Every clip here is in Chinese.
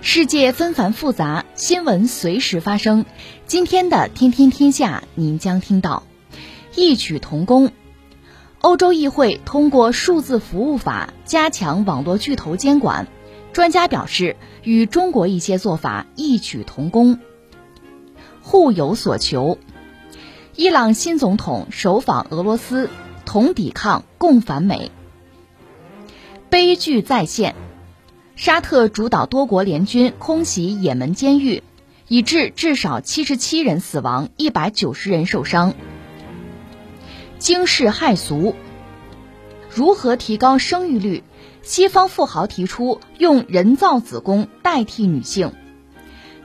世界纷繁复杂，新闻随时发生。今天的《天天天下》，您将听到异曲同工。欧洲议会通过数字服务法，加强网络巨头监管。专家表示，与中国一些做法异曲同工，互有所求。伊朗新总统首访俄罗斯，同抵抗，共反美。悲剧再现。沙特主导多国联军空袭也门监狱，以致至少七十七人死亡，一百九十人受伤。惊世骇俗，如何提高生育率？西方富豪提出用人造子宫代替女性。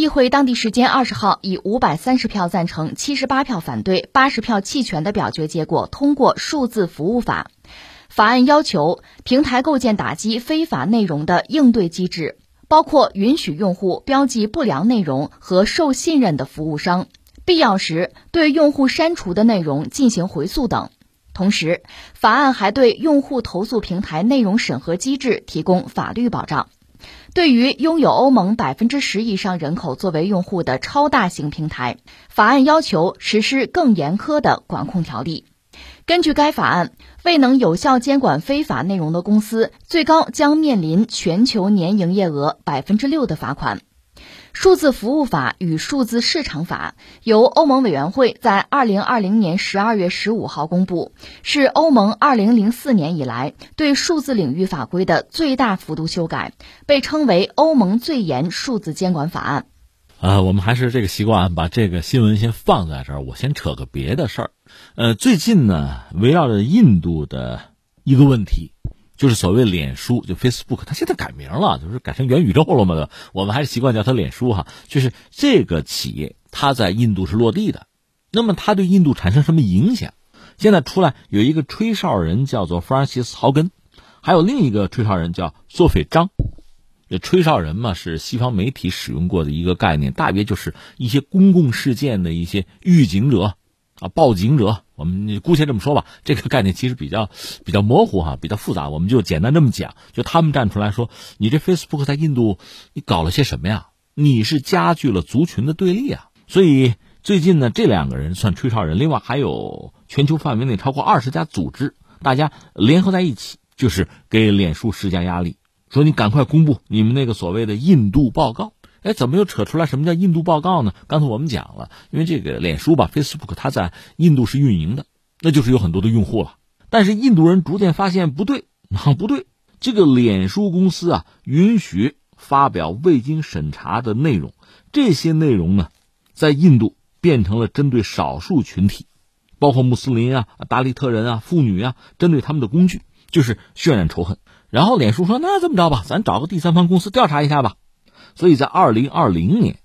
议会当地时间二十号以五百三十票赞成、七十八票反对、八十票弃权的表决结果通过数字服务法。法案要求平台构建打击非法内容的应对机制，包括允许用户标记不良内容和受信任的服务商，必要时对用户删除的内容进行回溯等。同时，法案还对用户投诉平台内容审核机制提供法律保障。对于拥有欧盟百分之十以上人口作为用户的超大型平台，法案要求实施更严苛的管控条例。根据该法案，未能有效监管非法内容的公司，最高将面临全球年营业额百分之六的罚款。数字服务法与数字市场法由欧盟委员会在二零二零年十二月十五号公布，是欧盟二零零四年以来对数字领域法规的最大幅度修改，被称为欧盟最严数字监管法案。啊，我们还是这个习惯，把这个新闻先放在这儿。我先扯个别的事儿。呃，最近呢，围绕着印度的一个问题。就是所谓脸书，就 Facebook，它现在改名了，就是改成元宇宙了嘛。我们还是习惯叫它脸书哈。就是这个企业，它在印度是落地的，那么它对印度产生什么影响？现在出来有一个吹哨人叫做 Francis 豪根，还有另一个吹哨人叫索斐张。这吹哨人嘛，是西方媒体使用过的一个概念，大约就是一些公共事件的一些预警者。啊，报警者，我们姑且这么说吧。这个概念其实比较比较模糊哈，比较复杂。我们就简单这么讲，就他们站出来说：“你这 Facebook 在印度，你搞了些什么呀？你是加剧了族群的对立啊！”所以最近呢，这两个人算吹哨人，另外还有全球范围内超过二十家组织，大家联合在一起，就是给脸书施加压力，说你赶快公布你们那个所谓的印度报告。哎，怎么又扯出来什么叫印度报告呢？刚才我们讲了，因为这个脸书吧，Facebook，它在印度是运营的，那就是有很多的用户了。但是印度人逐渐发现不对啊，不对，这个脸书公司啊，允许发表未经审查的内容，这些内容呢，在印度变成了针对少数群体，包括穆斯林啊、达利特人啊、妇女啊，针对他们的工具，就是渲染仇恨。然后脸书说：“那这么着吧，咱找个第三方公司调查一下吧。”所以在二零二零年，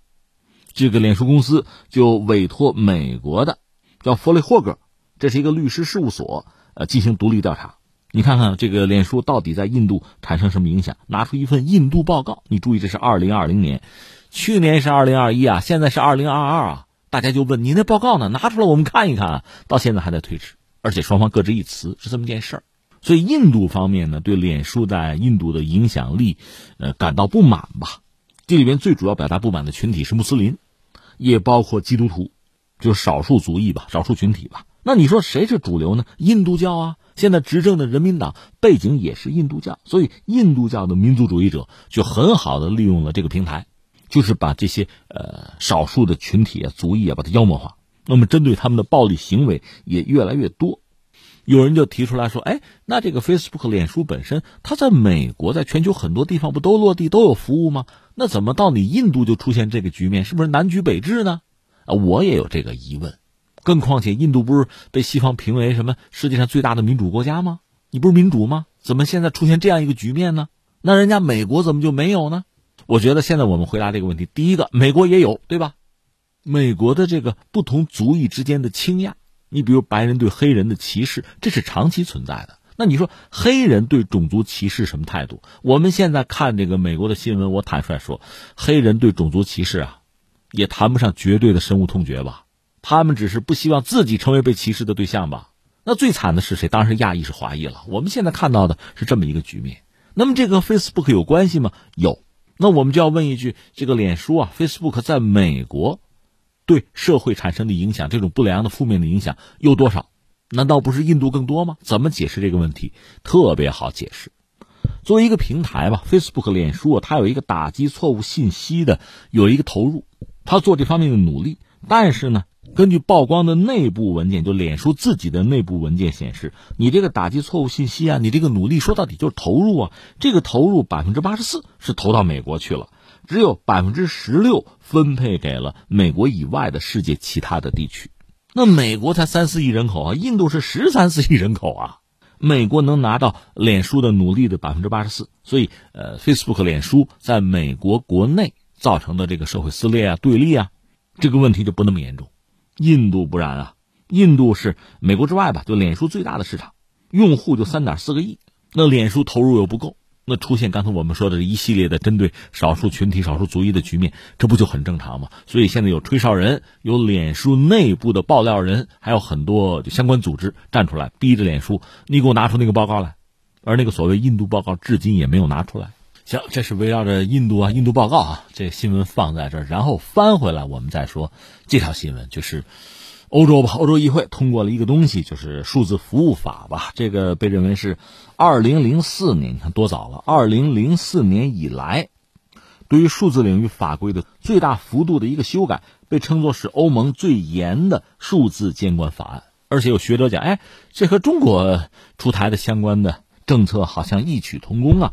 这个脸书公司就委托美国的叫弗雷霍格，这是一个律师事务所，呃，进行独立调查。你看看这个脸书到底在印度产生什么影响？拿出一份印度报告。你注意，这是二零二零年，去年是二零二一啊，现在是二零二二啊。大家就问你那报告呢？拿出来我们看一看啊。到现在还在推迟，而且双方各执一词，是这么件事儿。所以印度方面呢，对脸书在印度的影响力，呃，感到不满吧。这里面最主要表达不满的群体是穆斯林，也包括基督徒，就是少数族裔吧，少数群体吧。那你说谁是主流呢？印度教啊，现在执政的人民党背景也是印度教，所以印度教的民族主义者就很好的利用了这个平台，就是把这些呃少数的群体啊、族裔啊，把它妖魔化。那么针对他们的暴力行为也越来越多。有人就提出来说：“哎，那这个 Facebook 脸书本身，它在美国，在全球很多地方不都落地都有服务吗？那怎么到你印度就出现这个局面？是不是南橘北枳呢？”啊，我也有这个疑问。更况且，印度不是被西方评为什么世界上最大的民主国家吗？你不是民主吗？怎么现在出现这样一个局面呢？那人家美国怎么就没有呢？我觉得现在我们回答这个问题，第一个，美国也有，对吧？美国的这个不同族裔之间的倾轧。你比如白人对黑人的歧视，这是长期存在的。那你说黑人对种族歧视什么态度？我们现在看这个美国的新闻，我坦率说，黑人对种族歧视啊，也谈不上绝对的深恶痛绝吧。他们只是不希望自己成为被歧视的对象吧。那最惨的是谁？当然是亚裔是华裔了。我们现在看到的是这么一个局面。那么这个 Facebook 有关系吗？有。那我们就要问一句：这个脸书啊，Facebook 在美国？对社会产生的影响，这种不良的负面的影响有多少？难道不是印度更多吗？怎么解释这个问题？特别好解释。作为一个平台吧，Facebook、脸书啊，它有一个打击错误信息的有一个投入，它做这方面的努力。但是呢，根据曝光的内部文件，就脸书自己的内部文件显示，你这个打击错误信息啊，你这个努力说到底就是投入啊，这个投入百分之八十四是投到美国去了。只有百分之十六分配给了美国以外的世界其他的地区，那美国才三四亿人口啊，印度是十三四亿人口啊，美国能拿到脸书的努力的百分之八十四，所以呃，Facebook 脸书在美国国内造成的这个社会撕裂啊、对立啊，这个问题就不那么严重。印度不然啊，印度是美国之外吧，就脸书最大的市场，用户就三点四个亿，那脸书投入又不够。那出现刚才我们说的一系列的针对少数群体、少数族裔的局面，这不就很正常吗？所以现在有吹哨人，有脸书内部的爆料人，还有很多相关组织站出来，逼着脸书，你给我拿出那个报告来。而那个所谓印度报告，至今也没有拿出来。行，这是围绕着印度啊，印度报告啊，这新闻放在这儿，然后翻回来，我们再说这条新闻，就是。欧洲吧，欧洲议会通过了一个东西，就是数字服务法吧。这个被认为是二零零四年，你看多早了。二零零四年以来，对于数字领域法规的最大幅度的一个修改，被称作是欧盟最严的数字监管法案。而且有学者讲，哎，这和中国出台的相关的政策好像异曲同工啊。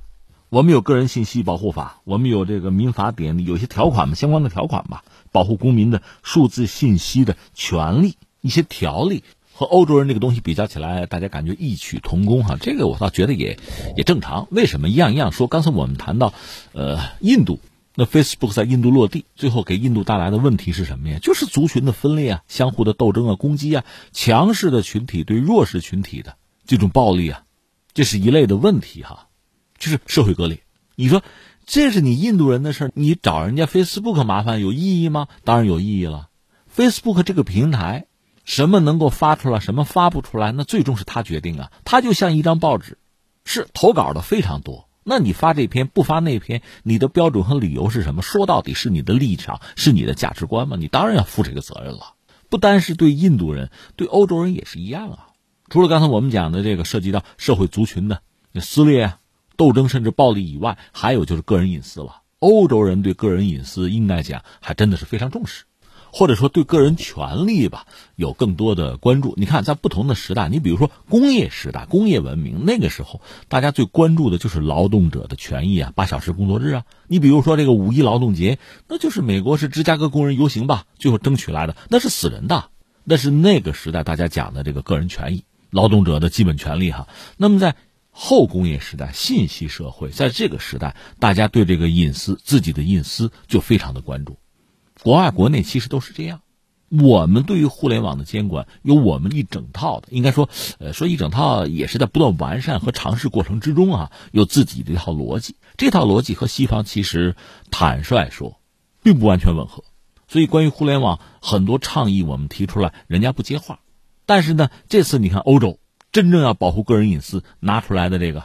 我们有个人信息保护法，我们有这个民法典有些条款嘛，相关的条款吧。保护公民的数字信息的权利，一些条例和欧洲人这个东西比较起来，大家感觉异曲同工哈。这个我倒觉得也也正常。为什么一样一样说？刚才我们谈到，呃，印度，那 Facebook 在印度落地，最后给印度带来的问题是什么呀？就是族群的分裂啊，相互的斗争啊，攻击啊，强势的群体对弱势群体的这种暴力啊，这是一类的问题哈，就是社会隔离。你说？这是你印度人的事儿，你找人家 Facebook 麻烦有意义吗？当然有意义了。Facebook 这个平台，什么能够发出来，什么发不出来，那最终是他决定啊。他就像一张报纸，是投稿的非常多。那你发这篇不发那篇，你的标准和理由是什么？说到底是你的立场，是你的价值观吗？你当然要负这个责任了。不单是对印度人，对欧洲人也是一样啊。除了刚才我们讲的这个涉及到社会族群的撕裂啊。斗争甚至暴力以外，还有就是个人隐私了。欧洲人对个人隐私应该讲还真的是非常重视，或者说对个人权利吧有更多的关注。你看，在不同的时代，你比如说工业时代、工业文明那个时候，大家最关注的就是劳动者的权益啊，八小时工作日啊。你比如说这个五一劳动节，那就是美国是芝加哥工人游行吧，最后争取来的，那是死人的。那是那个时代大家讲的这个个人权益、劳动者的基本权利哈。那么在后工业时代，信息社会，在这个时代，大家对这个隐私、自己的隐私就非常的关注。国外、国内其实都是这样。我们对于互联网的监管有我们一整套的，应该说，呃，说一整套也是在不断完善和尝试过程之中啊，有自己的一套逻辑。这套逻辑和西方其实坦率说，并不完全吻合。所以，关于互联网很多倡议，我们提出来，人家不接话。但是呢，这次你看欧洲。真正要保护个人隐私拿出来的这个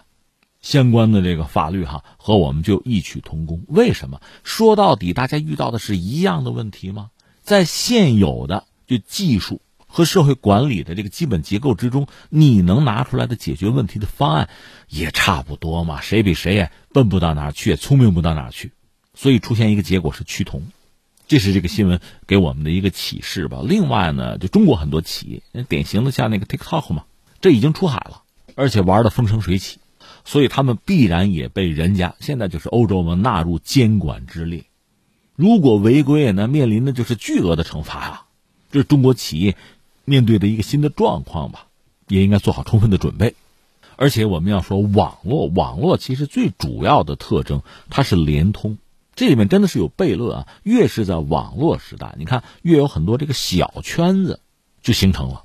相关的这个法律哈，和我们就异曲同工。为什么？说到底，大家遇到的是一样的问题吗？在现有的就技术和社会管理的这个基本结构之中，你能拿出来的解决问题的方案也差不多嘛？谁比谁也笨不到哪儿去，也聪明不到哪儿去。所以出现一个结果是趋同，这是这个新闻给我们的一个启示吧。另外呢，就中国很多企业，典型的像那个 TikTok 嘛，这已经出海了，而且玩的风生水起，所以他们必然也被人家现在就是欧洲嘛纳入监管之列。如果违规，那面临的就是巨额的惩罚啊！这是中国企业面对的一个新的状况吧，也应该做好充分的准备。而且我们要说网络，网络其实最主要的特征它是联通，这里面真的是有悖论啊！越是在网络时代，你看越有很多这个小圈子就形成了，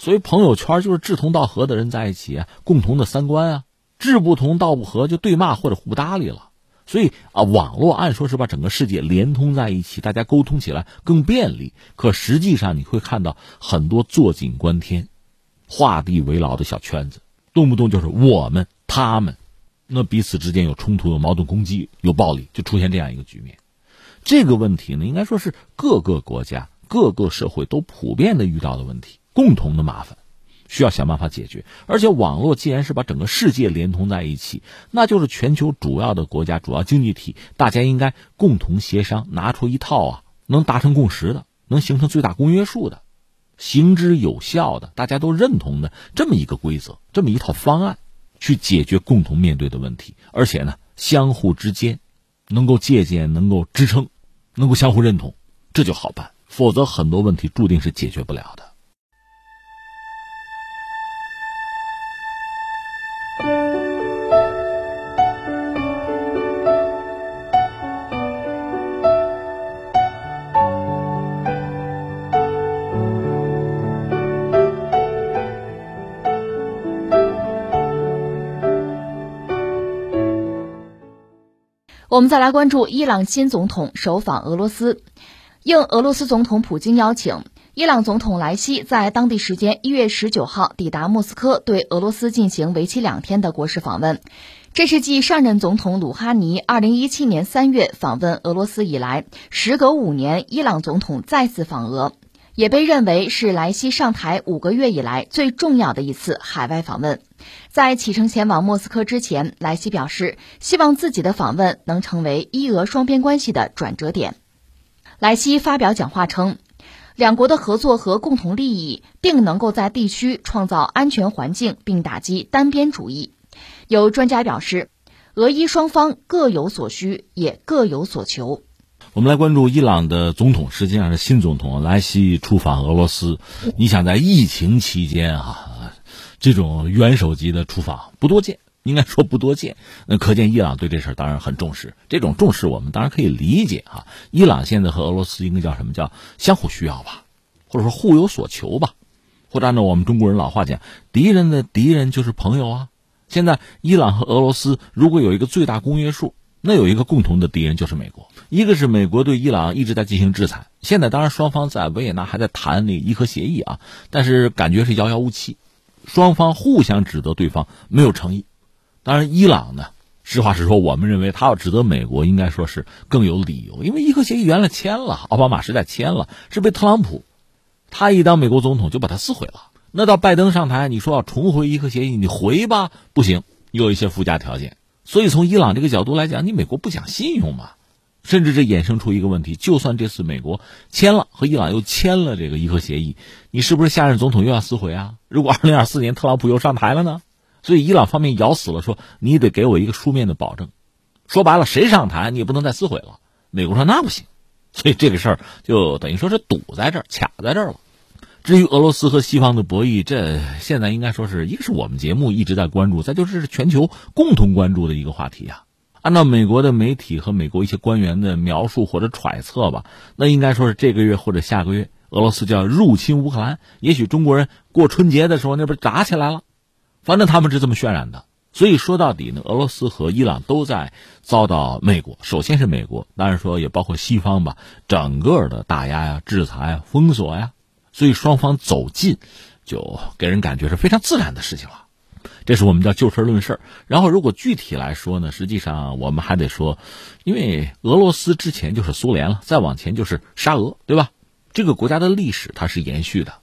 所以朋友圈就是志同道合的人在一起，共同的三观啊，志不同道不合就对骂或者互不搭理了。所以啊，网络按说是把整个世界连通在一起，大家沟通起来更便利。可实际上，你会看到很多坐井观天、画地为牢的小圈子，动不动就是我们、他们，那彼此之间有冲突、有矛盾、攻击、有暴力，就出现这样一个局面。这个问题呢，应该说是各个国家、各个社会都普遍的遇到的问题，共同的麻烦。需要想办法解决，而且网络既然是把整个世界连通在一起，那就是全球主要的国家、主要经济体，大家应该共同协商，拿出一套啊能达成共识的、能形成最大公约数的、行之有效的、大家都认同的这么一个规则、这么一套方案，去解决共同面对的问题，而且呢，相互之间能够借鉴、能够支撑、能够相互认同，这就好办。否则，很多问题注定是解决不了的。我们再来关注伊朗新总统首访俄罗斯，应俄罗斯总统普京邀请，伊朗总统莱西在当地时间一月十九号抵达莫斯科，对俄罗斯进行为期两天的国事访问。这是继上任总统鲁哈尼二零一七年三月访问俄罗斯以来，时隔五年，伊朗总统再次访俄，也被认为是莱西上台五个月以来最重要的一次海外访问。在启程前往莫斯科之前，莱西表示，希望自己的访问能成为伊俄双边关系的转折点。莱西发表讲话称，两国的合作和共同利益定能够在地区创造安全环境，并打击单边主义。有专家表示，俄伊双方各有所需，也各有所求。我们来关注伊朗的总统，实际上是新总统莱西出访俄罗斯。你想在疫情期间啊？这种元首级的出访不多见，应该说不多见。那可见伊朗对这事儿当然很重视。这种重视我们当然可以理解哈。伊朗现在和俄罗斯应该叫什么叫相互需要吧，或者说互有所求吧，或者按照我们中国人老话讲，敌人的敌人就是朋友啊。现在伊朗和俄罗斯如果有一个最大公约数，那有一个共同的敌人就是美国。一个是美国对伊朗一直在进行制裁，现在当然双方在维也纳还在谈那伊核协议啊，但是感觉是遥遥无期。双方互相指责对方没有诚意，当然，伊朗呢，实话实说，我们认为他要指责美国，应该说是更有理由，因为伊核协议原来签了，奥巴马时代签了，是被特朗普，他一当美国总统就把它撕毁了。那到拜登上台，你说要重回伊核协议，你回吧，不行，有一些附加条件。所以从伊朗这个角度来讲，你美国不讲信用嘛。甚至这衍生出一个问题：就算这次美国签了和伊朗又签了这个伊核协议，你是不是下任总统又要撕毁啊？如果二零二四年特朗普又上台了呢？所以伊朗方面咬死了说：“你得给我一个书面的保证。”说白了，谁上台你也不能再撕毁了。美国说那不行，所以这个事儿就等于说是堵在这儿、卡在这儿了。至于俄罗斯和西方的博弈，这现在应该说是一个是我们节目一直在关注，再就是全球共同关注的一个话题啊。按照美国的媒体和美国一些官员的描述或者揣测吧，那应该说是这个月或者下个月，俄罗斯就要入侵乌克兰。也许中国人过春节的时候那边打起来了，反正他们是这么渲染的。所以说到底呢，俄罗斯和伊朗都在遭到美国，首先是美国，当然说也包括西方吧，整个的打压呀、制裁呀、封锁呀，所以双方走近，就给人感觉是非常自然的事情了。这是我们叫就事论事然后如果具体来说呢，实际上我们还得说，因为俄罗斯之前就是苏联了，再往前就是沙俄，对吧？这个国家的历史它是延续的，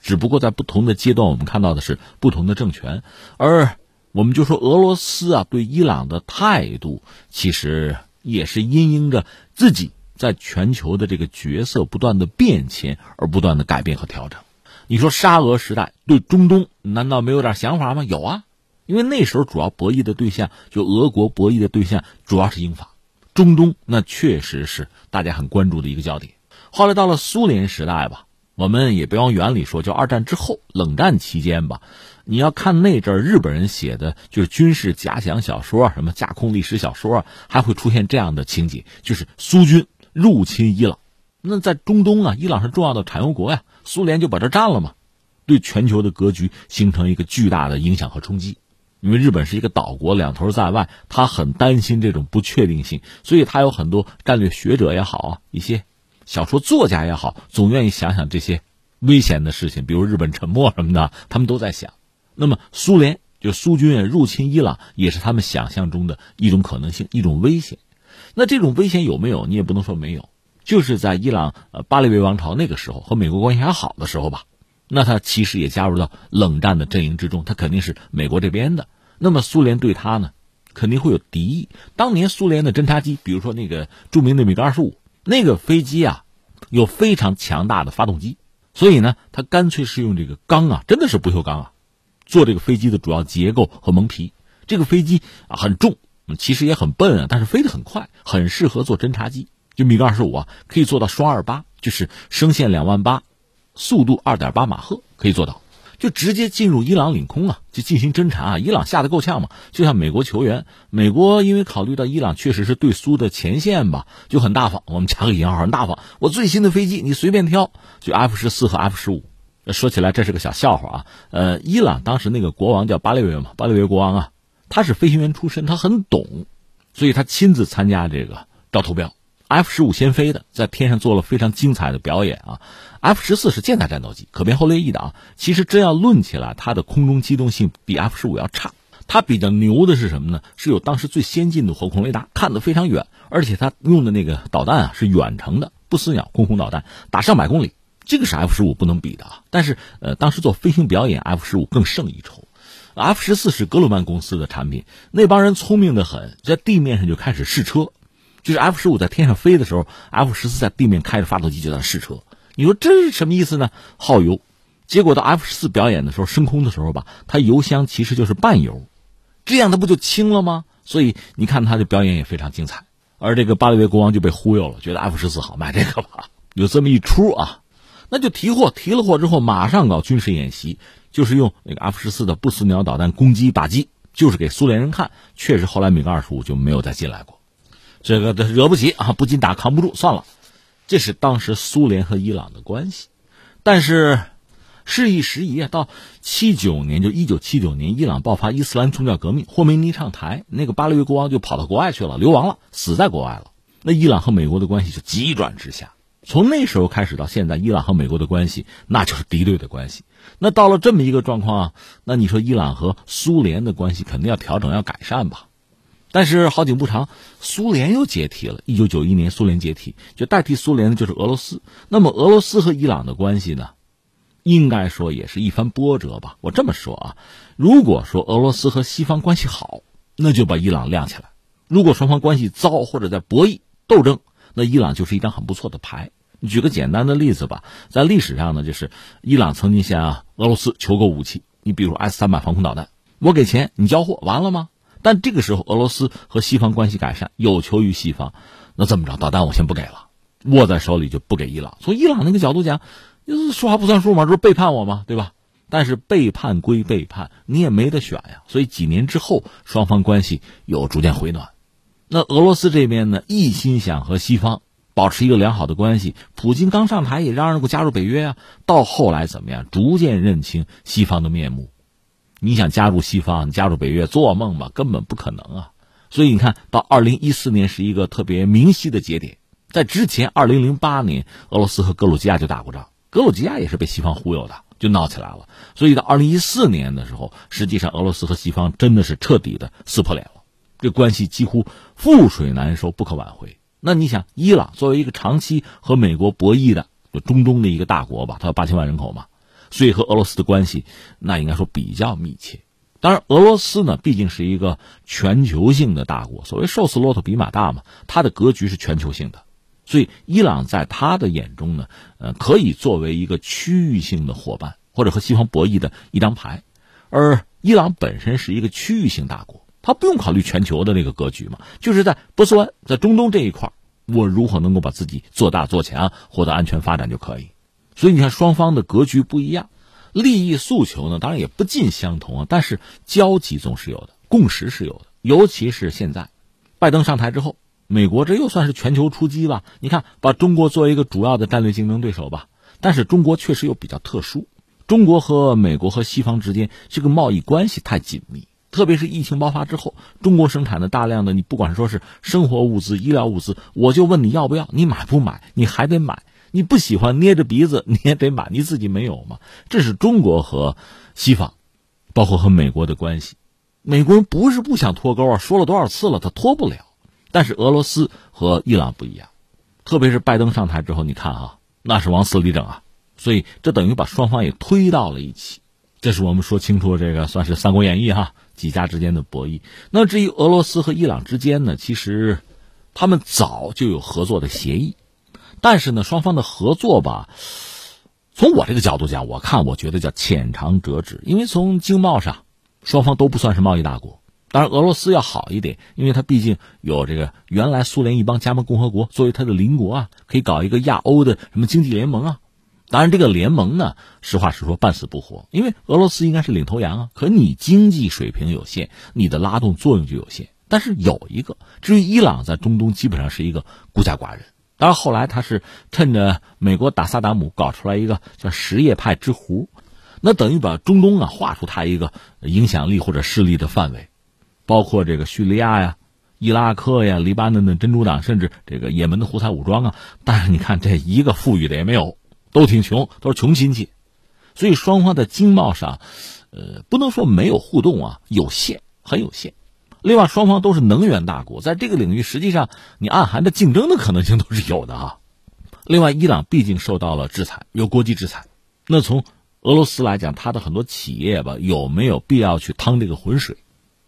只不过在不同的阶段，我们看到的是不同的政权。而我们就说俄罗斯啊，对伊朗的态度其实也是因应着自己在全球的这个角色不断的变迁而不断的改变和调整。你说沙俄时代对中东难道没有点想法吗？有啊，因为那时候主要博弈的对象就俄国博弈的对象主要是英法，中东那确实是大家很关注的一个焦点。后来到了苏联时代吧，我们也别往远里说，就二战之后冷战期间吧，你要看那阵日本人写的就是军事假想小说，什么架空历史小说，还会出现这样的情节，就是苏军入侵伊朗。那在中东啊，伊朗是重要的产油国呀，苏联就把这占了嘛，对全球的格局形成一个巨大的影响和冲击。因为日本是一个岛国，两头在外，他很担心这种不确定性，所以他有很多战略学者也好啊，一些小说作家也好，总愿意想想这些危险的事情，比如日本沉没什么的，他们都在想。那么苏联就苏军入侵伊朗，也是他们想象中的一种可能性，一种危险。那这种危险有没有？你也不能说没有。就是在伊朗呃巴列维王朝那个时候和美国关系还好的时候吧，那他其实也加入到冷战的阵营之中，他肯定是美国这边的。那么苏联对他呢，肯定会有敌意。当年苏联的侦察机，比如说那个著名的米格二十五那个飞机啊，有非常强大的发动机，所以呢，他干脆是用这个钢啊，真的是不锈钢啊，做这个飞机的主要结构和蒙皮。这个飞机啊很重，其实也很笨啊，但是飞得很快，很适合做侦察机。就米格二十五啊，可以做到双二八，就是升限两万八，速度二点八马赫，可以做到，就直接进入伊朗领空啊，就进行侦察啊。伊朗吓得够呛嘛，就像美国球员，美国因为考虑到伊朗确实是对苏的前线吧，就很大方。我们加个引号，很大方。我最新的飞机你随便挑，就 F 十四和 F 十五。说起来这是个小笑话啊。呃，伊朗当时那个国王叫巴列维嘛，巴列维国王啊，他是飞行员出身，他很懂，所以他亲自参加这个招投标。F 十五先飞的，在天上做了非常精彩的表演啊！F 十四是舰载战斗机，可变后掠翼的啊。其实真要论起来，它的空中机动性比 F 十五要差。它比较牛的是什么呢？是有当时最先进的火控雷达，看得非常远，而且它用的那个导弹啊是远程的不死鸟空空导弹，打上百公里，这个是 F 十五不能比的啊。但是呃，当时做飞行表演，F 十五更胜一筹。F 十四是格鲁曼公司的产品，那帮人聪明的很，在地面上就开始试车。就是 F 十五在天上飞的时候，F 十四在地面开着发动机就在试车。你说这是什么意思呢？耗油。结果到 F 十四表演的时候，升空的时候吧，它油箱其实就是半油，这样它不就轻了吗？所以你看它的表演也非常精彩。而这个巴列维国王就被忽悠了，觉得 F 十四好，买这个吧。有这么一出啊，那就提货，提了货之后马上搞军事演习，就是用那个 F 十四的不死鸟导弹攻击打击，就是给苏联人看。确实，后来米格二十五就没有再进来过。这个惹不起啊，不禁打扛不住，算了。这是当时苏联和伊朗的关系，但是事已时移啊，到七九年，就一九七九年，伊朗爆发伊斯兰宗教革命，霍梅尼上台，那个巴列维国王就跑到国外去了，流亡了，死在国外了。那伊朗和美国的关系就急转直下。从那时候开始到现在，伊朗和美国的关系那就是敌对的关系。那到了这么一个状况啊，那你说伊朗和苏联的关系肯定要调整，要改善吧？但是好景不长，苏联又解体了。一九九一年，苏联解体，就代替苏联的就是俄罗斯。那么俄罗斯和伊朗的关系呢，应该说也是一番波折吧。我这么说啊，如果说俄罗斯和西方关系好，那就把伊朗亮起来；如果双方关系糟或者在博弈斗争，那伊朗就是一张很不错的牌。举个简单的例子吧，在历史上呢，就是伊朗曾经向啊俄罗斯求购武器，你比如 S 三百防空导弹，我给钱，你交货，完了吗？但这个时候，俄罗斯和西方关系改善，有求于西方，那这么着，导弹我先不给了，握在手里就不给伊朗。从伊朗那个角度讲，说话不算数嘛，这不是背叛我嘛？对吧？但是背叛归背叛，你也没得选呀。所以几年之后，双方关系有逐渐回暖。那俄罗斯这边呢，一心想和西方保持一个良好的关系。普京刚上台也嚷嚷过加入北约啊，到后来怎么样？逐渐认清西方的面目。你想加入西方，加入北约，做梦吧，根本不可能啊！所以你看到二零一四年是一个特别明晰的节点，在之前二零零八年，俄罗斯和格鲁吉亚就打过仗，格鲁吉亚也是被西方忽悠的，就闹起来了。所以到二零一四年的时候，实际上俄罗斯和西方真的是彻底的撕破脸了，这关系几乎覆水难收，不可挽回。那你想，伊朗作为一个长期和美国博弈的，就中东的一个大国吧，它有八千万人口嘛。所以和俄罗斯的关系，那应该说比较密切。当然，俄罗斯呢，毕竟是一个全球性的大国，所谓瘦死骆驼比马大嘛，它的格局是全球性的，所以伊朗在他的眼中呢，呃，可以作为一个区域性的伙伴，或者和西方博弈的一张牌。而伊朗本身是一个区域性大国，他不用考虑全球的那个格局嘛，就是在波斯湾，在中东这一块，我如何能够把自己做大做强，获得安全发展就可以。所以你看，双方的格局不一样。利益诉求呢，当然也不尽相同啊，但是交集总是有的，共识是有的。尤其是现在，拜登上台之后，美国这又算是全球出击吧？你看，把中国作为一个主要的战略竞争对手吧。但是中国确实又比较特殊，中国和美国和西方之间这个贸易关系太紧密，特别是疫情爆发之后，中国生产的大量的你不管说是生活物资、医疗物资，我就问你要不要，你买不买？你还得买。你不喜欢捏着鼻子，你也得买，你自己没有吗？这是中国和西方，包括和美国的关系。美国人不是不想脱钩啊，说了多少次了，他脱不了。但是俄罗斯和伊朗不一样，特别是拜登上台之后，你看啊，那是往死里整啊，所以这等于把双方也推到了一起。这是我们说清楚这个算是《三国演义》哈，几家之间的博弈。那至于俄罗斯和伊朗之间呢，其实他们早就有合作的协议。但是呢，双方的合作吧，从我这个角度讲，我看我觉得叫浅尝辄止。因为从经贸上，双方都不算是贸易大国。当然，俄罗斯要好一点，因为它毕竟有这个原来苏联一帮加盟共和国作为它的邻国啊，可以搞一个亚欧的什么经济联盟啊。当然，这个联盟呢，实话实说，半死不活。因为俄罗斯应该是领头羊啊，可你经济水平有限，你的拉动作用就有限。但是有一个，至于伊朗在中东基本上是一个孤家寡人。当然，后来他是趁着美国打萨达姆，搞出来一个叫什叶派之弧，那等于把中东啊画出他一个影响力或者势力的范围，包括这个叙利亚呀、伊拉克呀、黎巴嫩的真主党，甚至这个也门的胡塞武装啊。但是你看，这一个富裕的也没有，都挺穷，都是穷亲戚，所以双方在经贸上，呃，不能说没有互动啊，有限，很有限。另外，双方都是能源大国，在这个领域，实际上你暗含的竞争的可能性都是有的啊。另外，伊朗毕竟受到了制裁，有国际制裁。那从俄罗斯来讲，它的很多企业吧，有没有必要去趟这个浑水，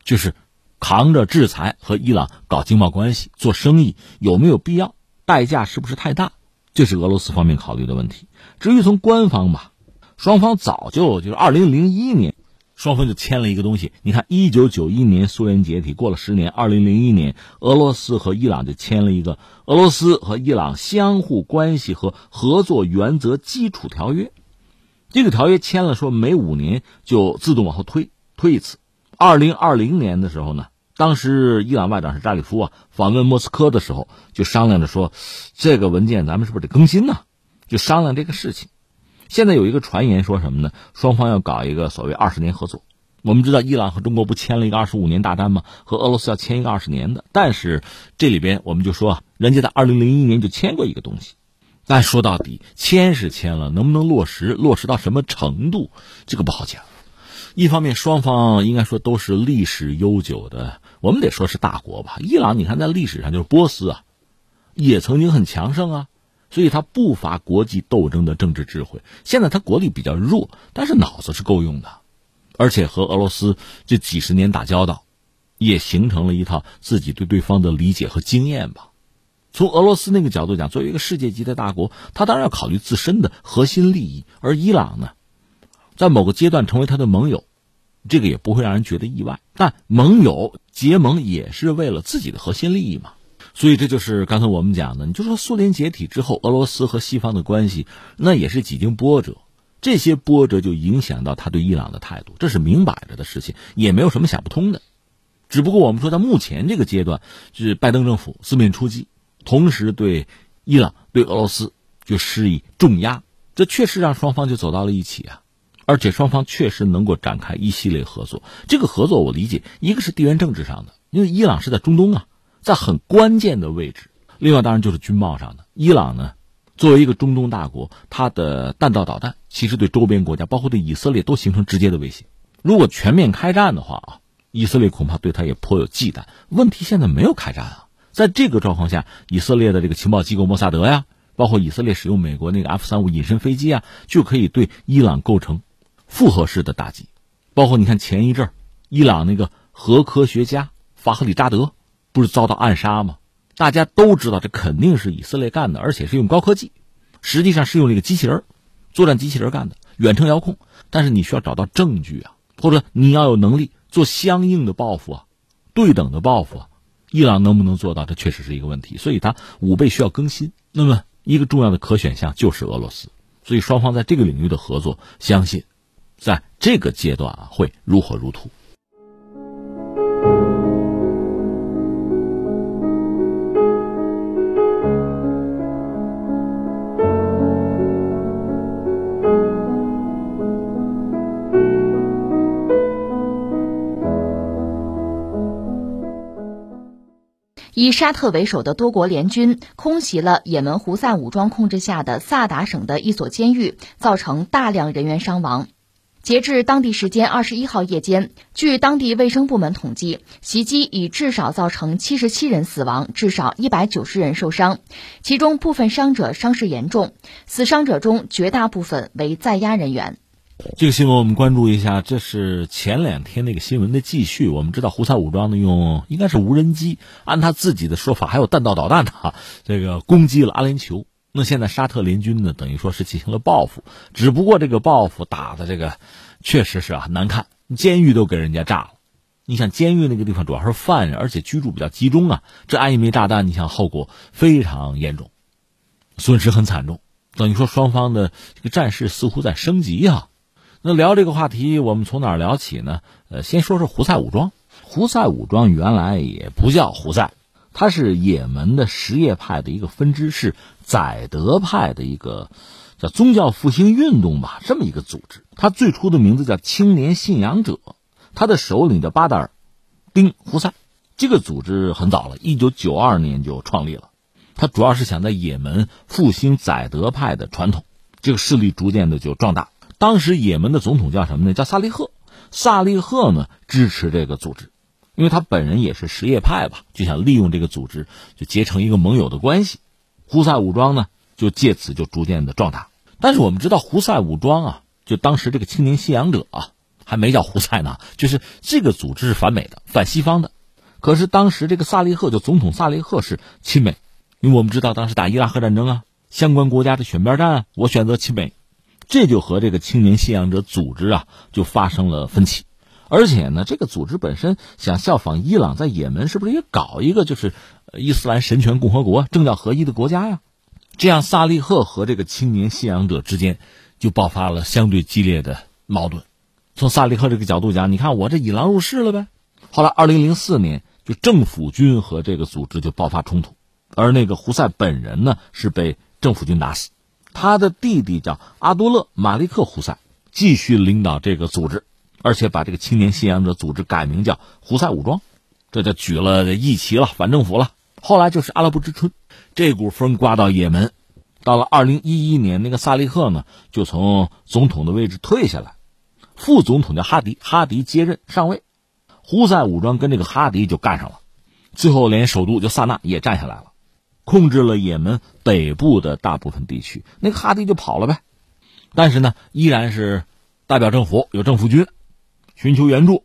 就是扛着制裁和伊朗搞经贸关系、做生意，有没有必要？代价是不是太大？这是俄罗斯方面考虑的问题。至于从官方吧，双方早就就是二零零一年。双方就签了一个东西，你看，一九九一年苏联解体，过了十年，二零零一年，俄罗斯和伊朗就签了一个《俄罗斯和伊朗相互关系和合作原则基础条约》。这个条约签了，说每五年就自动往后推推一次。二零二零年的时候呢，当时伊朗外长是扎里夫啊，访问莫斯科的时候就商量着说，这个文件咱们是不是得更新呢？就商量这个事情。现在有一个传言说什么呢？双方要搞一个所谓二十年合作。我们知道伊朗和中国不签了一个二十五年大单吗？和俄罗斯要签一个二十年的。但是这里边我们就说啊，人家在二零零一年就签过一个东西。但说到底，签是签了，能不能落实，落实到什么程度，这个不好讲。一方面，双方应该说都是历史悠久的，我们得说是大国吧。伊朗，你看在历史上就是波斯啊，也曾经很强盛啊。所以他不乏国际斗争的政治智慧。现在他国力比较弱，但是脑子是够用的，而且和俄罗斯这几十年打交道，也形成了一套自己对对方的理解和经验吧。从俄罗斯那个角度讲，作为一个世界级的大国，他当然要考虑自身的核心利益。而伊朗呢，在某个阶段成为他的盟友，这个也不会让人觉得意外。但盟友结盟也是为了自己的核心利益嘛。所以这就是刚才我们讲的，你就说苏联解体之后，俄罗斯和西方的关系，那也是几经波折，这些波折就影响到他对伊朗的态度，这是明摆着的事情，也没有什么想不通的。只不过我们说，在目前这个阶段，是拜登政府四面出击，同时对伊朗、对俄罗斯就施以重压，这确实让双方就走到了一起啊，而且双方确实能够展开一系列合作。这个合作我理解，一个是地缘政治上的，因为伊朗是在中东啊。在很关键的位置，另外当然就是军贸上的。伊朗呢，作为一个中东大国，它的弹道导弹其实对周边国家，包括对以色列都形成直接的威胁。如果全面开战的话啊，以色列恐怕对他也颇有忌惮。问题现在没有开战啊，在这个状况下，以色列的这个情报机构莫萨德呀，包括以色列使用美国那个 F 三五隐身飞机啊，就可以对伊朗构成复合式的打击。包括你看前一阵伊朗那个核科学家法赫里扎德不是遭到暗杀吗？大家都知道这肯定是以色列干的，而且是用高科技，实际上是用这个机器人，作战机器人干的，远程遥控。但是你需要找到证据啊，或者你要有能力做相应的报复啊，对等的报复啊。伊朗能不能做到？这确实是一个问题，所以它武备需要更新。那么一个重要的可选项就是俄罗斯，所以双方在这个领域的合作，相信在这个阶段啊会如火如荼。以沙特为首的多国联军空袭了也门胡塞武装控制下的萨达省的一所监狱，造成大量人员伤亡。截至当地时间二十一号夜间，据当地卫生部门统计，袭击已至少造成七十七人死亡，至少一百九十人受伤，其中部分伤者伤势严重，死伤者中绝大部分为在押人员。这个新闻我们关注一下，这是前两天那个新闻的继续。我们知道胡塞武装呢用应该是无人机，按他自己的说法还有弹道导弹的哈这个攻击了阿联酋。那现在沙特联军呢等于说是进行了报复，只不过这个报复打的这个确实是啊难看，监狱都给人家炸了。你想监狱那个地方主要是犯人，而且居住比较集中啊，这挨一枚炸弹，你想后果非常严重，损失很惨重。等于说双方的这个战事似乎在升级啊。那聊这个话题，我们从哪儿聊起呢？呃，先说说胡塞武装。胡塞武装原来也不叫胡塞，他是也门的什叶派的一个分支，是宰德派的一个叫宗教复兴运动吧，这么一个组织。它最初的名字叫青年信仰者，它的首领叫巴达尔丁胡塞。这个组织很早了，一九九二年就创立了。它主要是想在也门复兴宰德派的传统，这个势力逐渐的就壮大。当时也门的总统叫什么呢？叫萨利赫。萨利赫呢支持这个组织，因为他本人也是什叶派吧，就想利用这个组织就结成一个盟友的关系。胡塞武装呢就借此就逐渐的壮大。但是我们知道胡塞武装啊，就当时这个青年信仰者啊，还没叫胡塞呢，就是这个组织是反美的、反西方的。可是当时这个萨利赫就总统萨利赫是亲美，因为我们知道当时打伊拉克战争啊，相关国家的选边站啊，我选择亲美。这就和这个青年信仰者组织啊，就发生了分歧，而且呢，这个组织本身想效仿伊朗在也门是不是也搞一个就是伊斯兰神权共和国、政教合一的国家呀？这样萨利赫和这个青年信仰者之间就爆发了相对激烈的矛盾。从萨利赫这个角度讲，你看我这引狼入室了呗。后来，二零零四年就政府军和这个组织就爆发冲突，而那个胡塞本人呢是被政府军打死。他的弟弟叫阿多勒·马利克·胡塞，继续领导这个组织，而且把这个青年信仰者组织改名叫胡塞武装，这就举了义旗了，反政府了。后来就是阿拉伯之春，这股风刮到也门，到了二零一一年，那个萨利赫呢就从总统的位置退下来，副总统叫哈迪，哈迪接任上位，胡塞武装跟这个哈迪就干上了，最后连首都就萨那也占下来了。控制了也门北部的大部分地区，那个哈迪就跑了呗。但是呢，依然是代表政府，有政府军寻求援助。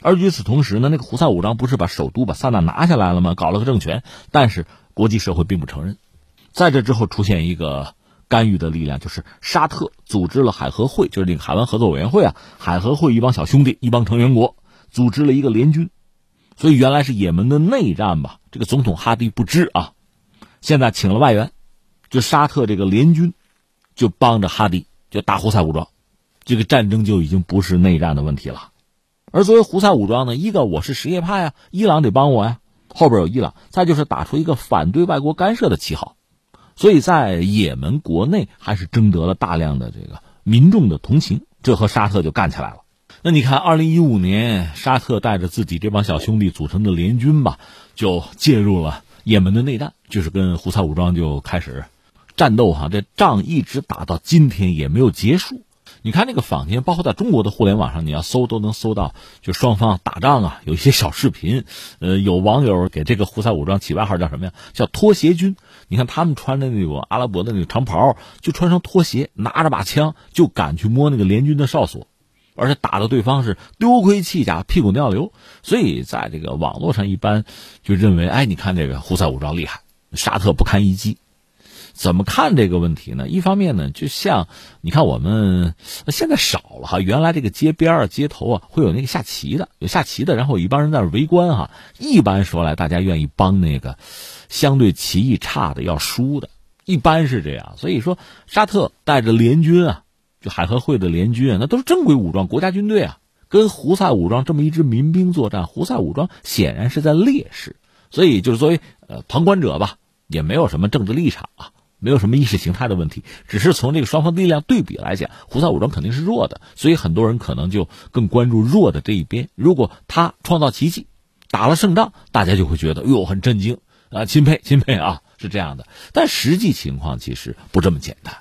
而与此同时呢，那个胡塞武装不是把首都把萨那拿下来了吗？搞了个政权，但是国际社会并不承认。在这之后出现一个干预的力量，就是沙特组织了海合会，就是那个海湾合作委员会啊，海合会一帮小兄弟，一帮成员国组织了一个联军。所以原来是也门的内战吧？这个总统哈迪不知啊。现在请了外援，就沙特这个联军，就帮着哈迪就打胡塞武装，这个战争就已经不是内战的问题了。而作为胡塞武装呢，一个我是什叶派啊，伊朗得帮我呀，后边有伊朗，再就是打出一个反对外国干涉的旗号，所以在也门国内还是征得了大量的这个民众的同情，这和沙特就干起来了。那你看，二零一五年沙特带着自己这帮小兄弟组成的联军吧，就介入了。也门的内战就是跟胡塞武装就开始战斗哈，这仗一直打到今天也没有结束。你看那个坊间，包括在中国的互联网上，你要搜都能搜到，就双方打仗啊，有一些小视频。呃，有网友给这个胡塞武装起外号叫什么呀？叫拖鞋军。你看他们穿的那种阿拉伯的那个长袍，就穿上拖鞋，拿着把枪就敢去摸那个联军的哨所。而且打的对方是丢盔弃甲、屁滚尿流。所以在这个网络上，一般就认为，哎，你看这个胡塞武装厉害，沙特不堪一击。怎么看这个问题呢？一方面呢，就像你看我们现在少了哈，原来这个街边啊、街头啊会有那个下棋的，有下棋的，然后一帮人在那围观哈。一般说来，大家愿意帮那个相对棋艺差的、要输的，一般是这样。所以说，沙特带着联军啊，就海合会的联军啊，那都是正规武装国家军队啊，跟胡塞武装这么一支民兵作战，胡塞武装显然是在劣势，所以就是作为呃旁观者吧，也没有什么政治立场啊。没有什么意识形态的问题，只是从这个双方力量对比来讲，胡塞武装肯定是弱的，所以很多人可能就更关注弱的这一边。如果他创造奇迹，打了胜仗，大家就会觉得哟很震惊啊，钦佩钦佩啊，是这样的。但实际情况其实不这么简单。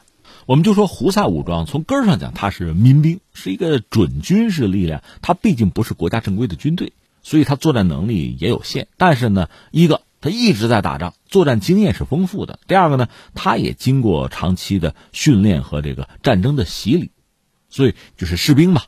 我们就说胡塞武装从根儿上讲，它是民兵，是一个准军事力量，它毕竟不是国家正规的军队，所以它作战能力也有限。但是呢，一个。他一直在打仗，作战经验是丰富的。第二个呢，他也经过长期的训练和这个战争的洗礼，所以就是士兵嘛，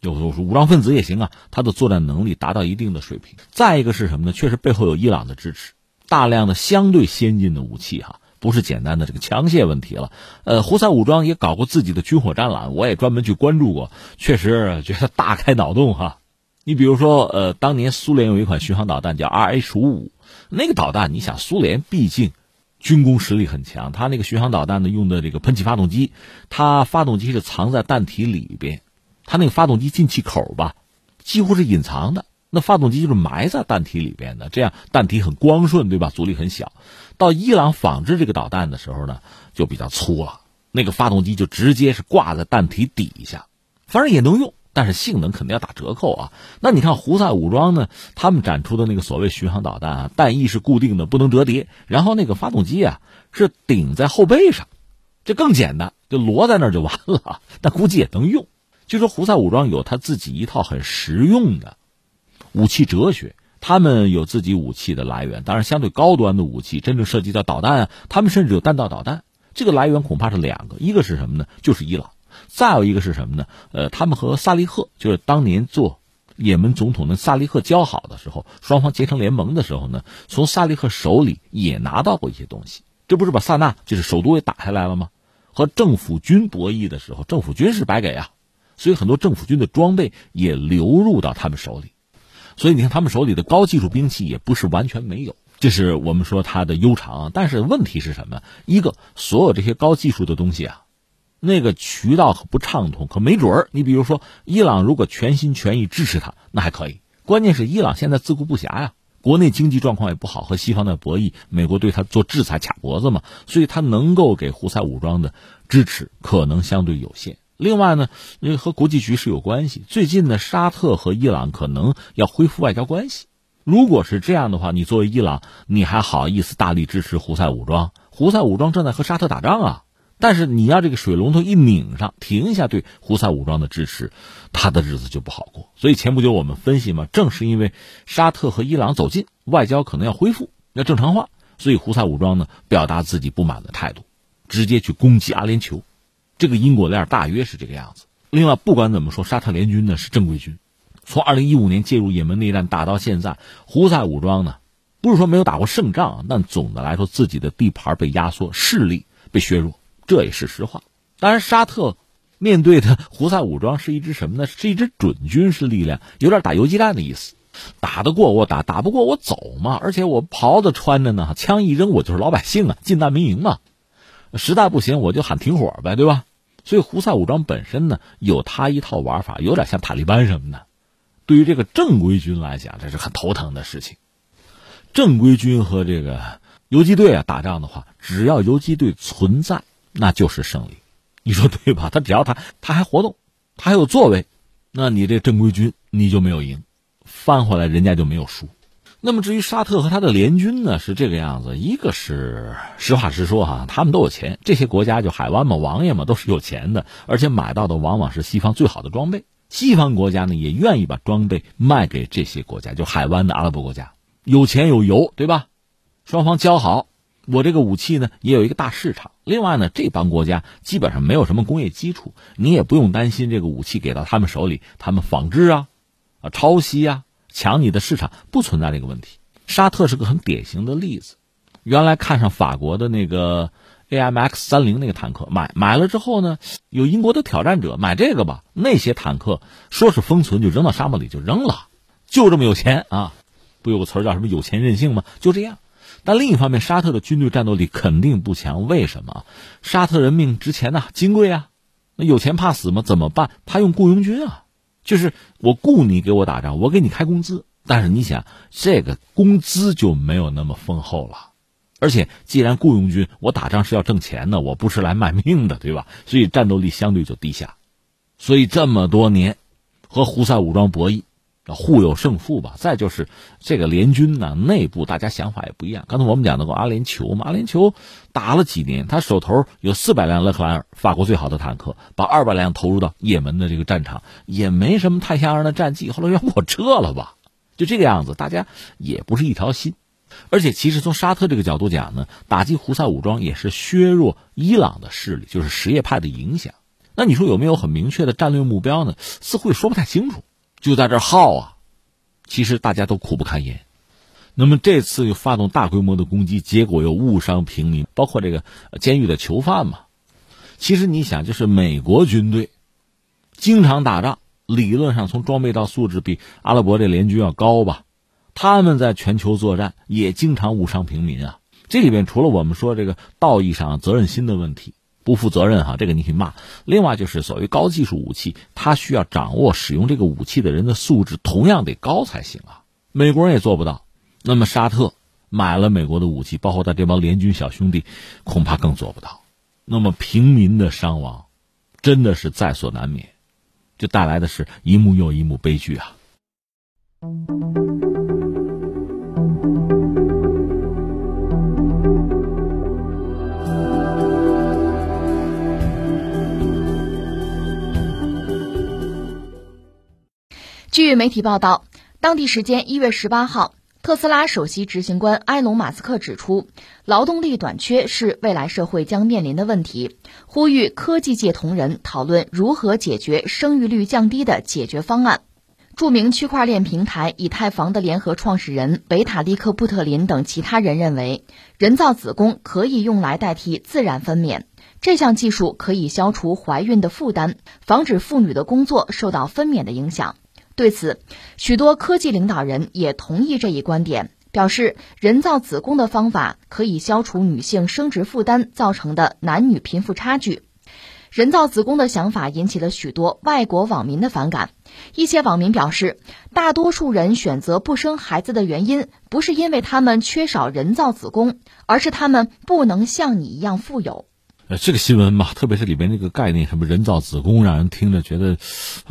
有武装分子也行啊。他的作战能力达到一定的水平。再一个是什么呢？确实背后有伊朗的支持，大量的相对先进的武器哈，不是简单的这个枪械问题了。呃，胡塞武装也搞过自己的军火展览，我也专门去关注过，确实觉得大开脑洞哈。你比如说，呃，当年苏联有一款巡航导弹叫 R H 五五。那个导弹，你想，苏联毕竟军工实力很强，它那个巡航导弹呢用的这个喷气发动机，它发动机是藏在弹体里边，它那个发动机进气口吧，几乎是隐藏的，那发动机就是埋在弹体里边的，这样弹体很光顺，对吧？阻力很小。到伊朗仿制这个导弹的时候呢，就比较粗了，那个发动机就直接是挂在弹体底下，反正也能用。但是性能肯定要打折扣啊！那你看胡塞武装呢？他们展出的那个所谓巡航导弹啊，弹翼是固定的，不能折叠，然后那个发动机啊是顶在后背上，这更简单，就摞在那就完了。但估计也能用。据说胡塞武装有他自己一套很实用的武器哲学，他们有自己武器的来源，当然相对高端的武器，真正涉及到导弹啊，他们甚至有弹道导弹。这个来源恐怕是两个，一个是什么呢？就是伊朗。再有一个是什么呢？呃，他们和萨利赫，就是当年做也门总统的萨利赫交好的时候，双方结成联盟的时候呢，从萨利赫手里也拿到过一些东西。这不是把萨那就是首都也打下来了吗？和政府军博弈的时候，政府军是白给啊，所以很多政府军的装备也流入到他们手里。所以你看，他们手里的高技术兵器也不是完全没有，这是我们说它的悠长。但是问题是什么？一个，所有这些高技术的东西啊。那个渠道可不畅通，可没准儿。你比如说，伊朗如果全心全意支持他，那还可以。关键是伊朗现在自顾不暇呀，国内经济状况也不好，和西方的博弈，美国对他做制裁卡脖子嘛，所以他能够给胡塞武装的支持可能相对有限。另外呢，和国际局势有关系。最近呢，沙特和伊朗可能要恢复外交关系。如果是这样的话，你作为伊朗，你还好意思大力支持胡塞武装？胡塞武装正在和沙特打仗啊。但是你要这个水龙头一拧上，停一下对胡塞武装的支持，他的日子就不好过。所以前不久我们分析嘛，正是因为沙特和伊朗走近，外交可能要恢复，要正常化，所以胡塞武装呢表达自己不满的态度，直接去攻击阿联酋，这个因果链大约是这个样子。另外，不管怎么说，沙特联军呢是正规军，从二零一五年介入也门内战打到现在，胡塞武装呢不是说没有打过胜仗，但总的来说自己的地盘被压缩，势力被削弱。这也是实话。当然，沙特面对的胡塞武装是一支什么呢？是一支准军事力量，有点打游击战的意思。打得过我打，打不过我走嘛。而且我袍子穿着呢，枪一扔，我就是老百姓啊，进难民营嘛。实在不行，我就喊停火呗，对吧？所以胡塞武装本身呢，有他一套玩法，有点像塔利班什么的。对于这个正规军来讲，这是很头疼的事情。正规军和这个游击队啊打仗的话，只要游击队存在。那就是胜利，你说对吧？他只要他他还活动，他还有作为，那你这正规军你就没有赢，翻回来人家就没有输。那么至于沙特和他的联军呢，是这个样子：一个是实话实说哈，他们都有钱，这些国家就海湾嘛、王爷嘛都是有钱的，而且买到的往往是西方最好的装备。西方国家呢也愿意把装备卖给这些国家，就海湾的阿拉伯国家，有钱有油，对吧？双方交好，我这个武器呢也有一个大市场。另外呢，这帮国家基本上没有什么工业基础，你也不用担心这个武器给到他们手里，他们仿制啊、啊抄袭啊、抢你的市场，不存在这个问题。沙特是个很典型的例子。原来看上法国的那个 AMX 三零那个坦克，买买了之后呢，有英国的挑战者买这个吧，那些坦克说是封存就扔到沙漠里就扔了，就这么有钱啊！不有个词叫什么有钱任性吗？就这样。但另一方面，沙特的军队战斗力肯定不强。为什么？沙特人命值钱呐，金贵啊。那有钱怕死吗？怎么办？他用雇佣军啊，就是我雇你给我打仗，我给你开工资。但是你想，这个工资就没有那么丰厚了。而且，既然雇佣军，我打仗是要挣钱的，我不是来卖命的，对吧？所以战斗力相对就低下。所以这么多年，和胡塞武装博弈。互有胜负吧。再就是这个联军呢，内部大家想法也不一样。刚才我们讲到过阿联酋嘛，阿联酋打了几年，他手头有四百辆勒克莱尔，法国最好的坦克，把二百辆投入到也门的这个战场，也没什么太吓人的战绩。后来要不我撤了吧，就这个样子，大家也不是一条心。而且其实从沙特这个角度讲呢，打击胡塞武装也是削弱伊朗的势力，就是什叶派的影响。那你说有没有很明确的战略目标呢？似乎也说不太清楚。就在这耗啊，其实大家都苦不堪言。那么这次又发动大规模的攻击，结果又误伤平民，包括这个监狱的囚犯嘛。其实你想，就是美国军队经常打仗，理论上从装备到素质比阿拉伯这联军要高吧？他们在全球作战也经常误伤平民啊。这里边除了我们说这个道义上责任心的问题。不负责任哈，这个你可以骂。另外就是所谓高技术武器，它需要掌握使用这个武器的人的素质同样得高才行啊。美国人也做不到，那么沙特买了美国的武器，包括他这帮联军小兄弟，恐怕更做不到。那么平民的伤亡，真的是在所难免，就带来的是一幕又一幕悲剧啊。据媒体报道，当地时间一月十八号，特斯拉首席执行官埃隆·马斯克指出，劳动力短缺是未来社会将面临的问题，呼吁科技界同仁讨论如何解决生育率降低的解决方案。著名区块链平台以太坊的联合创始人维塔利克·布特林等其他人认为，人造子宫可以用来代替自然分娩，这项技术可以消除怀孕的负担，防止妇女的工作受到分娩的影响。对此，许多科技领导人也同意这一观点，表示人造子宫的方法可以消除女性生殖负担造成的男女贫富差距。人造子宫的想法引起了许多外国网民的反感。一些网民表示，大多数人选择不生孩子的原因，不是因为他们缺少人造子宫，而是他们不能像你一样富有。呃，这个新闻吧，特别是里边那个概念，什么人造子宫，让人听着觉得，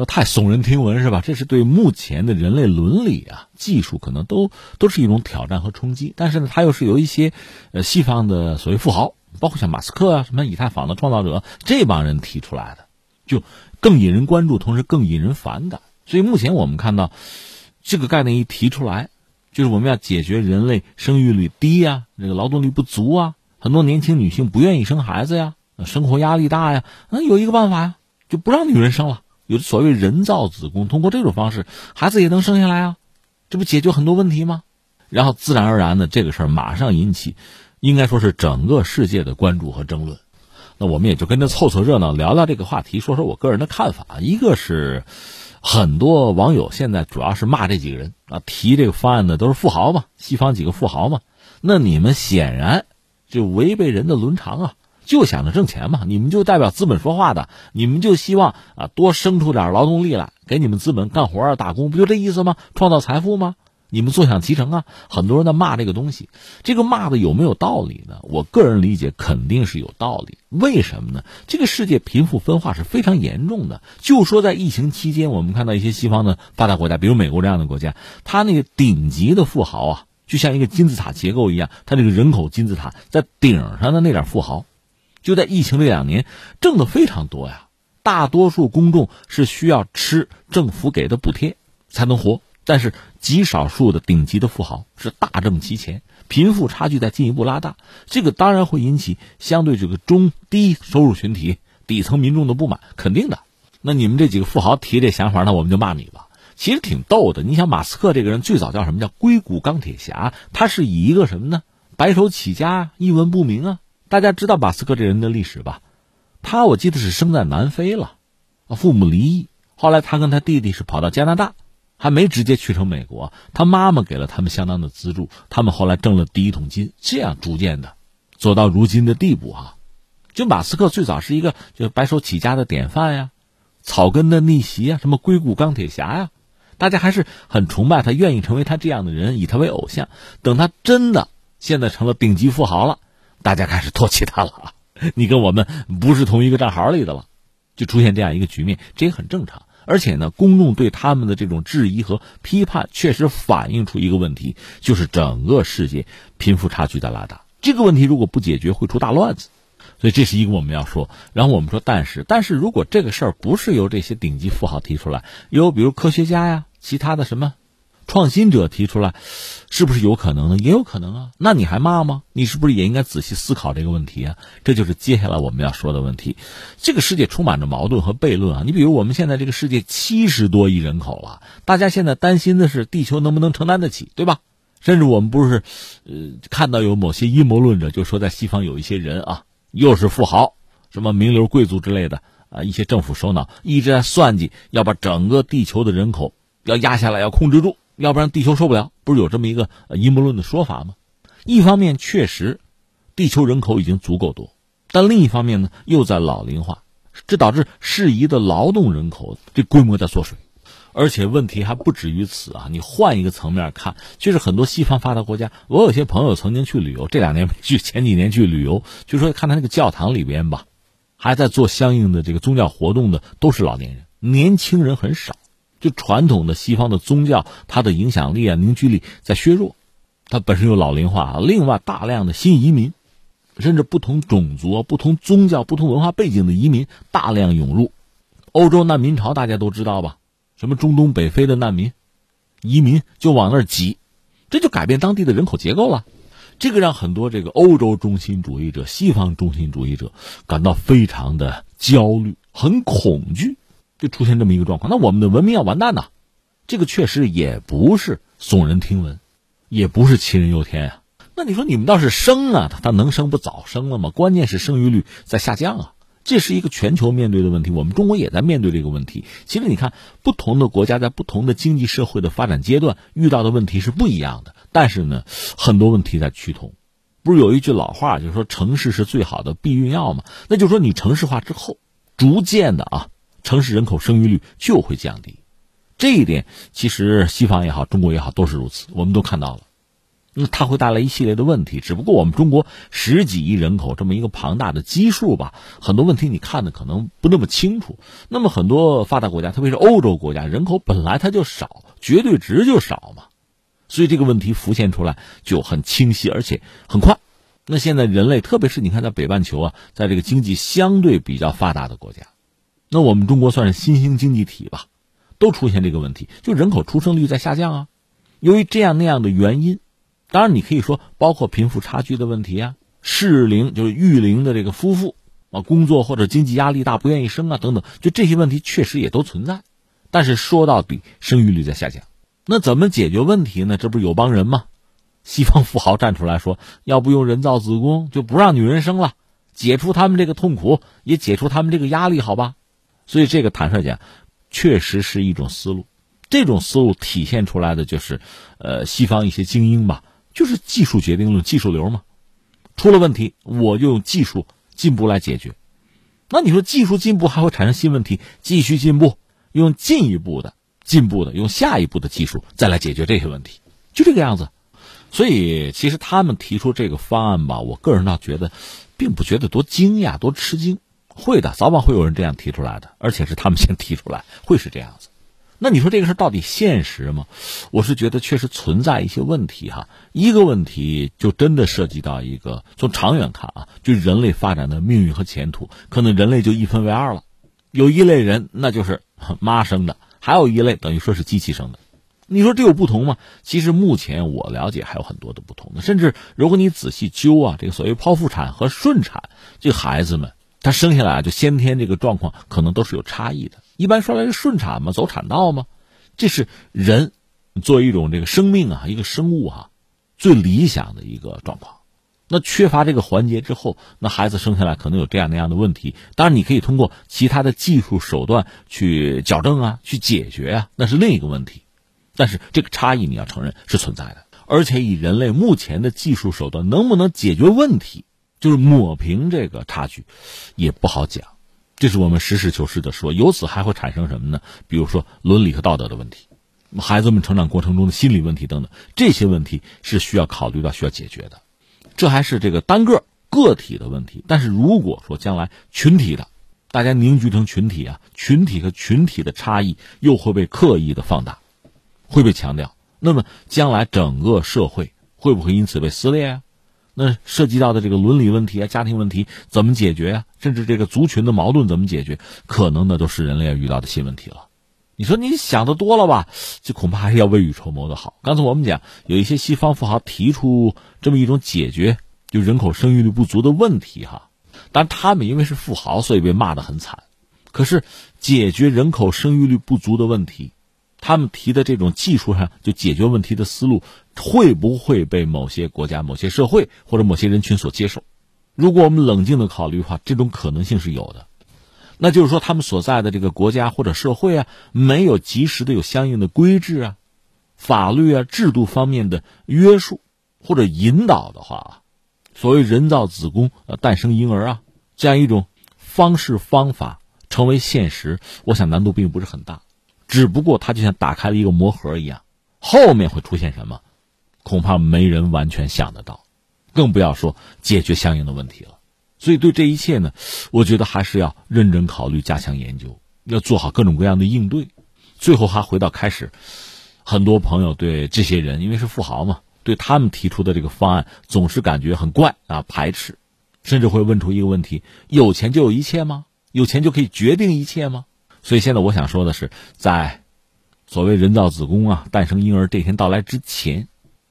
太耸人听闻，是吧？这是对目前的人类伦理啊、技术可能都都是一种挑战和冲击。但是呢，它又是由一些呃西方的所谓富豪，包括像马斯克啊、什么以太坊的创造者这帮人提出来的，就更引人关注，同时更引人反感。所以目前我们看到，这个概念一提出来，就是我们要解决人类生育率低呀、这个劳动力不足啊。很多年轻女性不愿意生孩子呀，生活压力大呀，那有一个办法呀，就不让女人生了，有所谓人造子宫，通过这种方式，孩子也能生下来啊，这不解决很多问题吗？然后自然而然的这个事儿马上引起，应该说是整个世界的关注和争论。那我们也就跟着凑凑热闹，聊聊这个话题，说说我个人的看法。一个是很多网友现在主要是骂这几个人啊，提这个方案的都是富豪嘛，西方几个富豪嘛，那你们显然。就违背人的伦常啊！就想着挣钱嘛！你们就代表资本说话的，你们就希望啊多生出点劳动力来给你们资本干活啊打工，不就这意思吗？创造财富吗？你们坐享其成啊！很多人在骂这个东西，这个骂的有没有道理呢？我个人理解肯定是有道理。为什么呢？这个世界贫富分化是非常严重的。就说在疫情期间，我们看到一些西方的发达国家，比如美国这样的国家，他那个顶级的富豪啊。就像一个金字塔结构一样，它这个人口金字塔在顶上的那点富豪，就在疫情这两年挣的非常多呀。大多数公众是需要吃政府给的补贴才能活，但是极少数的顶级的富豪是大挣其钱，贫富差距在进一步拉大，这个当然会引起相对这个中低收入群体、底层民众的不满，肯定的。那你们这几个富豪提这想法，那我们就骂你吧。其实挺逗的，你想马斯克这个人最早叫什么叫硅谷钢铁侠？他是以一个什么呢？白手起家，一文不名啊！大家知道马斯克这人的历史吧？他我记得是生在南非了，父母离异，后来他跟他弟弟是跑到加拿大，还没直接去成美国。他妈妈给了他们相当的资助，他们后来挣了第一桶金，这样逐渐的走到如今的地步啊！就马斯克最早是一个就白手起家的典范呀，草根的逆袭啊，什么硅谷钢铁侠呀。大家还是很崇拜他，愿意成为他这样的人，以他为偶像。等他真的现在成了顶级富豪了，大家开始唾弃他了。你跟我们不是同一个战壕里的了，就出现这样一个局面，这也很正常。而且呢，公众对他们的这种质疑和批判，确实反映出一个问题，就是整个世界贫富差距在拉大。这个问题如果不解决，会出大乱子。所以这是一个我们要说，然后我们说，但是，但是如果这个事儿不是由这些顶级富豪提出来，由比如科学家呀、其他的什么创新者提出来，是不是有可能呢？也有可能啊。那你还骂吗？你是不是也应该仔细思考这个问题啊？这就是接下来我们要说的问题。这个世界充满着矛盾和悖论啊。你比如我们现在这个世界七十多亿人口了，大家现在担心的是地球能不能承担得起，对吧？甚至我们不是呃看到有某些阴谋论者就说，在西方有一些人啊。又是富豪，什么名流贵族之类的啊，一些政府首脑一直在算计，要把整个地球的人口要压下来，要控制住，要不然地球受不了。不是有这么一个阴谋论的说法吗？一方面确实，地球人口已经足够多，但另一方面呢，又在老龄化，这导致适宜的劳动人口这规模在缩水。而且问题还不止于此啊！你换一个层面看，就是很多西方发达国家，我有些朋友曾经去旅游，这两年没去，前几年去旅游，就说看他那个教堂里边吧，还在做相应的这个宗教活动的都是老年人，年轻人很少。就传统的西方的宗教，它的影响力啊、凝聚力在削弱，它本身有老龄化，另外大量的新移民，甚至不同种族、不同宗教、不同文化背景的移民大量涌入，欧洲难民潮大家都知道吧？什么中东北非的难民、移民就往那儿挤，这就改变当地的人口结构了。这个让很多这个欧洲中心主义者、西方中心主义者感到非常的焦虑、很恐惧，就出现这么一个状况。那我们的文明要完蛋呐！这个确实也不是耸人听闻，也不是杞人忧天啊。那你说你们倒是生啊，他他能生不早生了吗？关键是生育率在下降啊。这是一个全球面对的问题，我们中国也在面对这个问题。其实你看，不同的国家在不同的经济社会的发展阶段遇到的问题是不一样的，但是呢，很多问题在趋同。不是有一句老话，就是说城市是最好的避孕药吗？那就是说你城市化之后，逐渐的啊，城市人口生育率就会降低。这一点其实西方也好，中国也好都是如此，我们都看到了。那它会带来一系列的问题，只不过我们中国十几亿人口这么一个庞大的基数吧，很多问题你看的可能不那么清楚。那么很多发达国家，特别是欧洲国家，人口本来它就少，绝对值就少嘛，所以这个问题浮现出来就很清晰，而且很快。那现在人类，特别是你看在北半球啊，在这个经济相对比较发达的国家，那我们中国算是新兴经济体吧，都出现这个问题，就人口出生率在下降啊。由于这样那样的原因。当然，你可以说包括贫富差距的问题啊，适龄就是育龄的这个夫妇啊，工作或者经济压力大不愿意生啊等等，就这些问题确实也都存在。但是说到底，生育率在下降，那怎么解决问题呢？这不是有帮人吗？西方富豪站出来说，要不用人造子宫，就不让女人生了，解除他们这个痛苦，也解除他们这个压力，好吧？所以这个坦率讲，确实是一种思路。这种思路体现出来的就是，呃，西方一些精英吧。就是技术决定论，技术流嘛，出了问题我就用技术进步来解决。那你说技术进步还会产生新问题，继续进步，用进一步的进步的，用下一步的技术再来解决这些问题，就这个样子。所以其实他们提出这个方案吧，我个人倒觉得，并不觉得多惊讶、多吃惊。会的，早晚会有人这样提出来的，而且是他们先提出来，会是这样子。那你说这个事到底现实吗？我是觉得确实存在一些问题哈。一个问题就真的涉及到一个从长远看啊，就人类发展的命运和前途，可能人类就一分为二了。有一类人那就是妈生的，还有一类等于说是机器生的。你说这有不同吗？其实目前我了解还有很多的不同的，甚至如果你仔细揪啊，这个所谓剖腹产和顺产，这孩子们他生下来就先天这个状况可能都是有差异的。一般说来是顺产嘛，走产道嘛，这是人作为一种这个生命啊，一个生物哈，最理想的一个状况。那缺乏这个环节之后，那孩子生下来可能有这样那样的问题。当然，你可以通过其他的技术手段去矫正啊，去解决啊，那是另一个问题。但是这个差异你要承认是存在的，而且以人类目前的技术手段，能不能解决问题，就是抹平这个差距，也不好讲。这是我们实事求是的说。由此还会产生什么呢？比如说伦理和道德的问题，孩子们成长过程中的心理问题等等，这些问题是需要考虑到、需要解决的。这还是这个单个个体的问题，但是如果说将来群体的，大家凝聚成群体啊，群体和群体的差异又会被刻意的放大，会被强调，那么将来整个社会会不会因此被撕裂啊？那涉及到的这个伦理问题啊、家庭问题怎么解决啊？甚至这个族群的矛盾怎么解决？可能呢都是人类要遇到的新问题了。你说你想的多了吧？这恐怕还是要未雨绸缪的好。刚才我们讲，有一些西方富豪提出这么一种解决就人口生育率不足的问题哈，但他们因为是富豪，所以被骂得很惨。可是解决人口生育率不足的问题，他们提的这种技术上就解决问题的思路，会不会被某些国家、某些社会或者某些人群所接受？如果我们冷静的考虑的话，这种可能性是有的。那就是说，他们所在的这个国家或者社会啊，没有及时的有相应的规制啊、法律啊、制度方面的约束或者引导的话啊，所谓人造子宫呃诞生婴儿啊这样一种方式方法成为现实，我想难度并不是很大，只不过它就像打开了一个魔盒一样，后面会出现什么，恐怕没人完全想得到，更不要说解决相应的问题了。所以，对这一切呢，我觉得还是要认真考虑，加强研究，要做好各种各样的应对。最后还回到开始，很多朋友对这些人，因为是富豪嘛，对他们提出的这个方案总是感觉很怪啊，排斥，甚至会问出一个问题：有钱就有一切吗？有钱就可以决定一切吗？所以现在我想说的是，在所谓人造子宫啊、诞生婴儿这一天到来之前，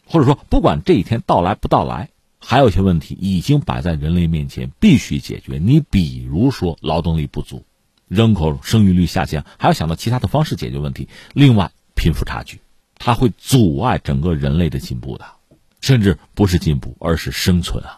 或者说不管这一天到来不到来。还有一些问题已经摆在人类面前，必须解决。你比如说劳动力不足、人口生育率下降，还要想到其他的方式解决问题。另外，贫富差距，它会阻碍整个人类的进步的，甚至不是进步，而是生存啊。